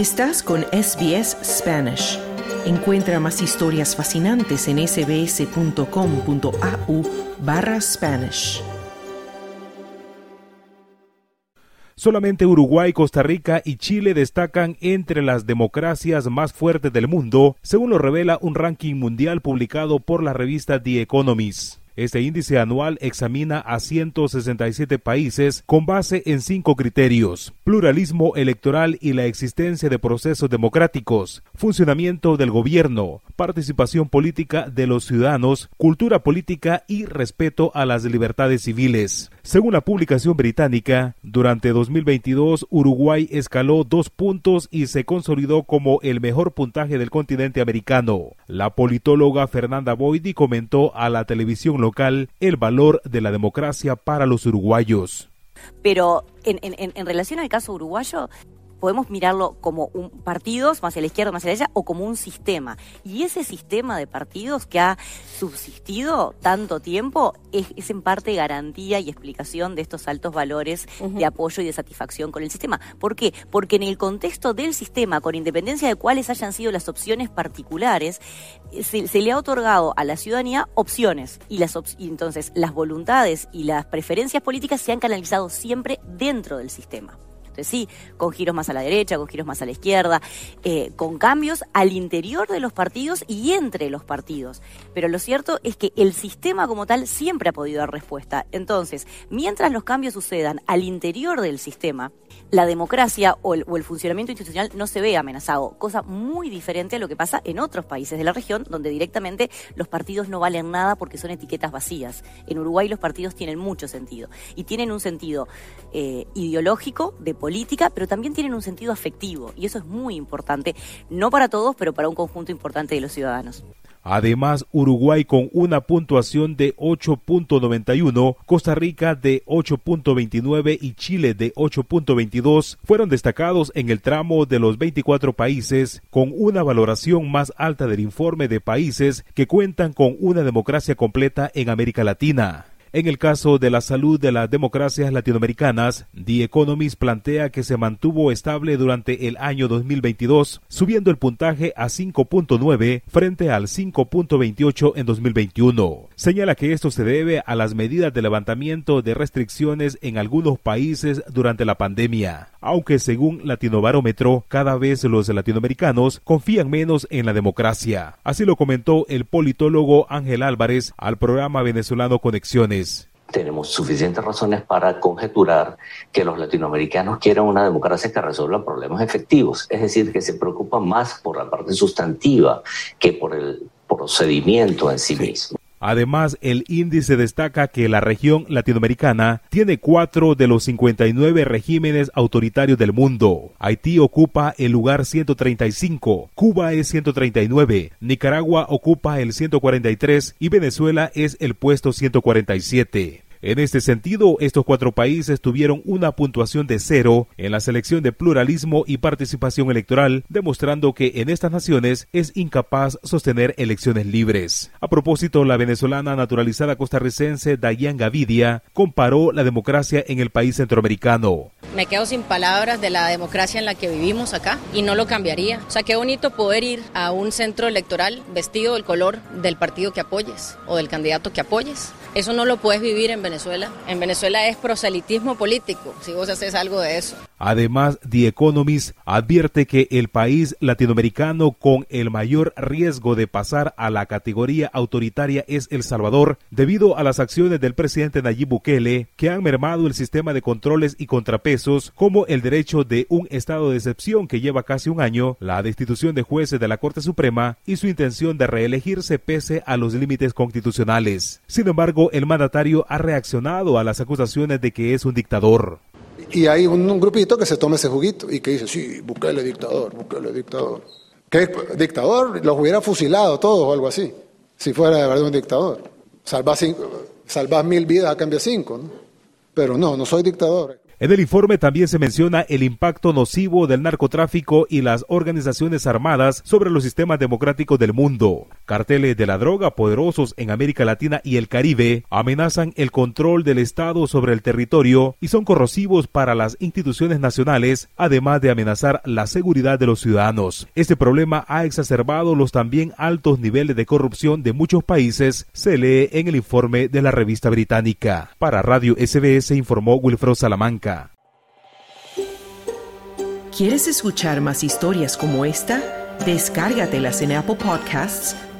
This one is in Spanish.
Estás con SBS Spanish. Encuentra más historias fascinantes en sbs.com.au barra Spanish. Solamente Uruguay, Costa Rica y Chile destacan entre las democracias más fuertes del mundo, según lo revela un ranking mundial publicado por la revista The Economist. Este índice anual examina a 167 países con base en cinco criterios, pluralismo electoral y la existencia de procesos democráticos, funcionamiento del gobierno, participación política de los ciudadanos, cultura política y respeto a las libertades civiles. Según la publicación británica, durante 2022 Uruguay escaló dos puntos y se consolidó como el mejor puntaje del continente americano. La politóloga Fernanda Boidi comentó a la televisión local el valor de la democracia para los uruguayos. Pero en, relación al caso uruguayo, podemos mirarlo como un partidos, más a la izquierda, más a la derecha, o como un sistema. Y ese sistema de partidos que ha subsistido tanto tiempo es, en parte garantía y explicación de estos altos valores de apoyo y de satisfacción con el sistema. ¿Por qué? Porque en el contexto del sistema, con independencia de cuáles hayan sido las opciones particulares, se, le ha otorgado a la ciudadanía opciones. Y, las y entonces las voluntades y las preferencias políticas se han canalizado siempre dentro del sistema sí, con giros más a la derecha, con giros más a la izquierda, eh, con cambios al interior de los partidos y entre los partidos. Pero lo cierto es que el sistema como tal siempre ha podido dar respuesta. Entonces, mientras los cambios sucedan al interior del sistema, la democracia o el, funcionamiento institucional no se ve amenazado, cosa muy diferente a lo que pasa en otros países de la región, donde directamente los partidos no valen nada porque son etiquetas vacías. En Uruguay los partidos tienen mucho sentido y tienen un sentido eh, ideológico, de política, pero también tienen un sentido afectivo y eso es muy importante, no para todos, pero para un conjunto importante de los ciudadanos. Además, Uruguay con una puntuación de 8.91, Costa Rica de 8.29 y Chile de 8.22 fueron destacados en el tramo de los 24 países con una valoración más alta del informe de países que cuentan con una democracia completa en América Latina. En el caso de la salud de las democracias latinoamericanas, The Economist plantea que se mantuvo estable durante el año 2022, subiendo el puntaje a 5.9 frente al 5.28 en 2021. Señala que esto se debe a las medidas de levantamiento de restricciones en algunos países durante la pandemia, aunque según Latinobarómetro, cada vez los latinoamericanos confían menos en la democracia. Así lo comentó el politólogo Ángel Álvarez al programa venezolano Conexiones. Tenemos suficientes razones para conjeturar que los latinoamericanos quieren una democracia que resuelva problemas efectivos, es decir, que se preocupa más por la parte sustantiva que por el procedimiento en sí mismo. Además, el índice destaca que la región latinoamericana tiene cuatro de los 59 regímenes autoritarios del mundo. Haití ocupa el lugar 135, Cuba es 139, Nicaragua ocupa el 143 y Venezuela es el puesto 147. En este sentido, estos cuatro países tuvieron una puntuación de cero en la selección de pluralismo y participación electoral, demostrando que en estas naciones es incapaz sostener elecciones libres. A propósito, la venezolana naturalizada costarricense Dayan Gavidia comparó la democracia en el país centroamericano. Me quedo sin palabras de la democracia en la que vivimos acá y no lo cambiaría. O sea, qué bonito poder ir a un centro electoral vestido del color del partido que apoyes o del candidato que apoyes. Eso no lo puedes vivir en Venezuela. En Venezuela es proselitismo político, si vos haces algo de eso. Además, The Economist advierte que el país latinoamericano con el mayor riesgo de pasar a la categoría autoritaria es El Salvador, debido a las acciones del presidente Nayib Bukele, que han mermado el sistema de controles y contrapesos, como el derecho de un estado de excepción que lleva casi un año, la destitución de jueces de la Corte Suprema y su intención de reelegirse pese a los límites constitucionales. Sin embargo, el mandatario ha reaccionado a las acusaciones de que es un dictador. Y hay un, grupito que se toma ese juguito y que dice, sí, Bukele dictador, Bukele dictador. ¿Qué dictador? Los hubiera fusilado todos o algo así, si fuera de verdad un dictador. Salvás, mil vidas a cambio de cinco, ¿no? Pero no, no soy dictador. En el informe también se menciona el impacto nocivo del narcotráfico y las organizaciones armadas sobre los sistemas democráticos del mundo. Carteles de la droga poderosos en América Latina y el Caribe amenazan el control del Estado sobre el territorio y son corrosivos para las instituciones nacionales, además de amenazar la seguridad de los ciudadanos. Este problema ha exacerbado los también altos niveles de corrupción de muchos países, se lee en el informe de la revista británica. Para Radio SBS informó Wilfredo Salamanca. ¿Quieres escuchar más historias como esta? Descárgatelas en Apple Podcasts,